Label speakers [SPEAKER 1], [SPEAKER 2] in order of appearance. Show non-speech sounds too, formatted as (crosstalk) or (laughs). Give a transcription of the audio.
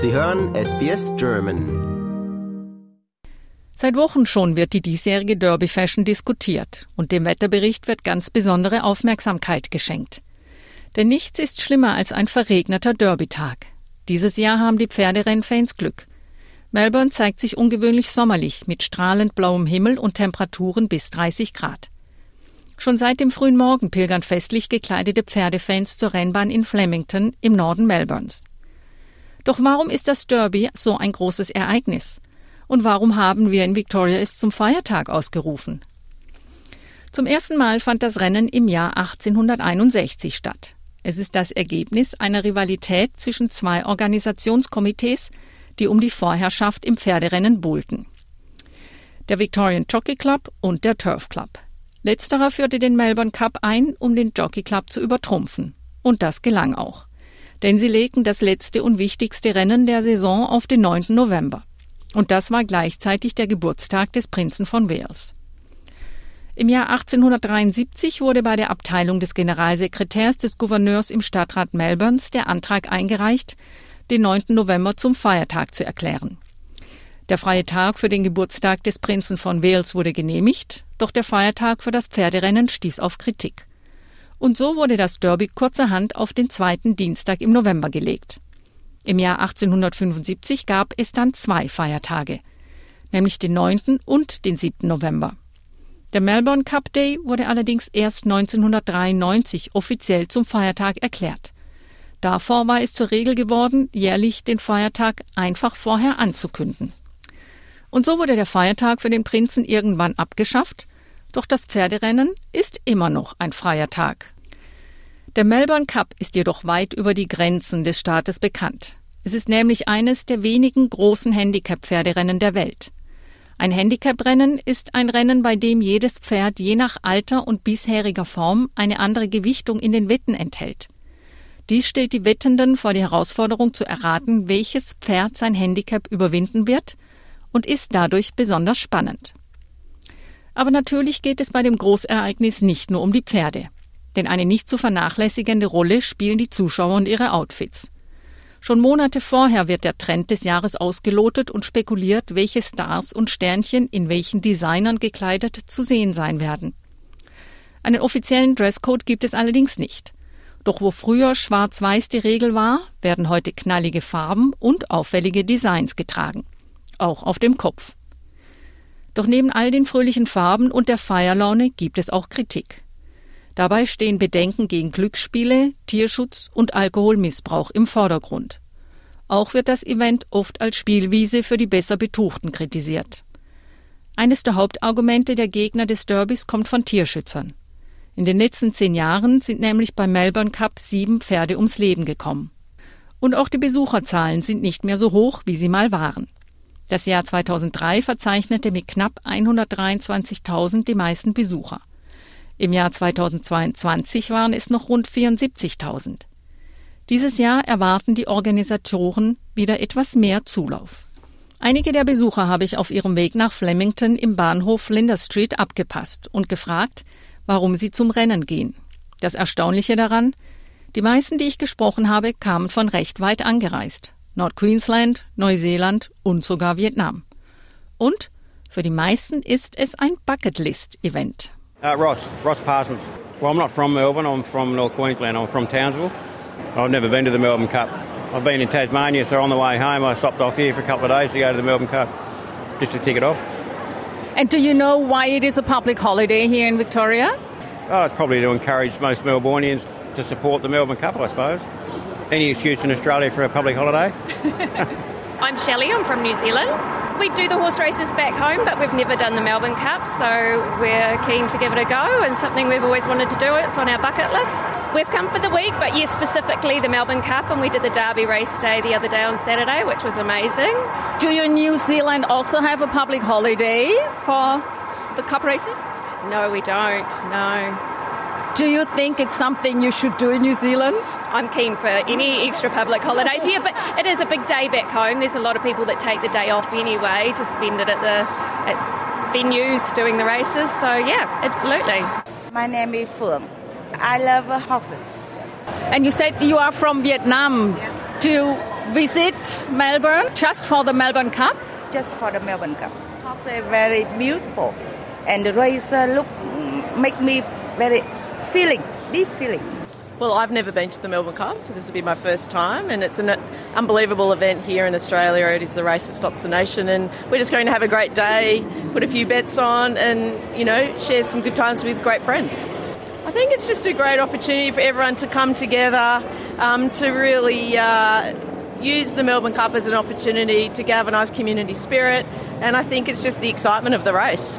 [SPEAKER 1] Sie hören SBS German.
[SPEAKER 2] Seit Wochen schon wird die diesjährige Derby Fashion diskutiert und dem Wetterbericht wird ganz besondere Aufmerksamkeit geschenkt. Denn nichts ist schlimmer als ein verregneter Derby-Tag. Dieses Jahr haben die Pferderennfans Glück. Melbourne zeigt sich ungewöhnlich sommerlich mit strahlend blauem Himmel und Temperaturen bis 30 Grad. Schon seit dem frühen Morgen pilgern festlich gekleidete Pferdefans zur Rennbahn in Flemington im Norden Melbournes. Doch warum ist das Derby so ein großes Ereignis? Und warum haben wir in Victoria es zum Feiertag ausgerufen? Zum ersten Mal fand das Rennen im Jahr 1861 statt. Es ist das Ergebnis einer Rivalität zwischen zwei Organisationskomitees, die um die Vorherrschaft im Pferderennen buhlten. Der Victorian Jockey Club und der Turf Club. Letzterer führte den Melbourne Cup ein, um den Jockey Club zu übertrumpfen. Und das gelang auch. Denn sie legten das letzte und wichtigste Rennen der Saison auf den 9. November. Und das war gleichzeitig der Geburtstag des Prinzen von Wales. Im Jahr 1873 wurde bei der Abteilung des Generalsekretärs des Gouverneurs im Stadtrat Melbournes der Antrag eingereicht, den 9. November zum Feiertag zu erklären. Der freie Tag für den Geburtstag des Prinzen von Wales wurde genehmigt, doch der Feiertag für das Pferderennen stieß auf Kritik. Und so wurde das Derby kurzerhand auf den zweiten Dienstag im November gelegt. Im Jahr 1875 gab es dann zwei Feiertage, nämlich den 9. und den 7. November. Der Melbourne Cup Day wurde allerdings erst 1993 offiziell zum Feiertag erklärt. Davor war es zur Regel geworden, jährlich den Feiertag einfach vorher anzukünden. Und so wurde der Feiertag für den Prinzen irgendwann abgeschafft, doch das Pferderennen ist immer noch ein freier Tag. Der Melbourne Cup ist jedoch weit über die Grenzen des Staates bekannt. Es ist nämlich eines der wenigen großen Handicap-Pferderennen der Welt. Ein Handicap-Rennen ist ein Rennen, bei dem jedes Pferd je nach Alter und bisheriger Form eine andere Gewichtung in den Wetten enthält. Dies stellt die Wettenden vor die Herausforderung zu erraten, welches Pferd sein Handicap überwinden wird – und ist dadurch besonders spannend. Aber natürlich geht es bei dem Großereignis nicht nur um die Pferde. Denn eine nicht zu vernachlässigende Rolle spielen die Zuschauer und ihre Outfits. Schon Monate vorher wird der Trend des Jahres ausgelotet und spekuliert, welche Stars und Sternchen in welchen Designern gekleidet zu sehen sein werden. Einen offiziellen Dresscode gibt es allerdings nicht. Doch wo früher schwarz-weiß die Regel war, werden heute knallige Farben und auffällige Designs getragen auch auf dem Kopf. Doch neben all den fröhlichen Farben und der Feierlaune gibt es auch Kritik. Dabei stehen Bedenken gegen Glücksspiele, Tierschutz und Alkoholmissbrauch im Vordergrund. Auch wird das Event oft als Spielwiese für die besser Betuchten kritisiert. Eines der Hauptargumente der Gegner des Derbys kommt von Tierschützern. In den letzten zehn Jahren sind nämlich beim Melbourne Cup sieben Pferde ums Leben gekommen. Und auch die Besucherzahlen sind nicht mehr so hoch, wie sie mal waren. Das Jahr 2003 verzeichnete mit knapp 123.000 die meisten Besucher. Im Jahr 2022 waren es noch rund 74.000. Dieses Jahr erwarten die Organisatoren wieder etwas mehr Zulauf. Einige der Besucher habe ich auf ihrem Weg nach Flemington im Bahnhof Linda Street abgepasst und gefragt, warum sie zum Rennen gehen. Das Erstaunliche daran, die meisten, die ich gesprochen habe, kamen von recht weit angereist. Nordqueensland, Neuseeland und sogar Vietnam. Und für die meisten ist es ein Bucketlist-Event.
[SPEAKER 3] Uh, Ross, Ross Parsons. Well, I'm not from Melbourne, I'm from North Queensland, I'm from Townsville. I've never been to the Melbourne Cup. I've been in Tasmania, so on the way home I stopped off here for a couple of days to go to the Melbourne Cup, just to tick it off.
[SPEAKER 2] And do you know why it is a public holiday here in Victoria?
[SPEAKER 3] Oh, it's probably to encourage most Melbournians to support the Melbourne Cup, I suppose. Any excuse in Australia for a public holiday? (laughs)
[SPEAKER 4] I'm Shelley, I'm from New Zealand. We do the horse races back home, but we've never done the Melbourne Cup, so we're keen to give it a go and something we've always wanted to do. It's on our bucket list. We've come for the week, but yes, specifically the Melbourne Cup, and we did the Derby race day the other day on Saturday, which was amazing.
[SPEAKER 2] Do you in New Zealand also have a public holiday for the Cup races?
[SPEAKER 4] No, we don't, no.
[SPEAKER 2] Do you think it's something you should do in New Zealand?
[SPEAKER 4] I'm keen for any extra public holidays here, but it is a big day back home. There's a lot of people that take the day off anyway to spend it at the at venues doing the races. So yeah, absolutely.
[SPEAKER 5] My name is Phương. I love horses.
[SPEAKER 2] And you said you are from Vietnam.
[SPEAKER 5] Yes.
[SPEAKER 2] To visit Melbourne just for the Melbourne Cup?
[SPEAKER 5] Just for the Melbourne Cup. Also very beautiful. And the race look make me very feeling, deep feeling.
[SPEAKER 6] Well, I've never been to the Melbourne Cup, so this will be my first time, and it's an unbelievable event here in Australia. It is the race that stops the nation, and we're just going to have a great day, put a few bets on, and you know, share some good times with great friends. I think it's just a great opportunity for everyone to come together um, to really uh, use the Melbourne Cup as an opportunity to galvanise community spirit, and I think it's just the excitement of the race.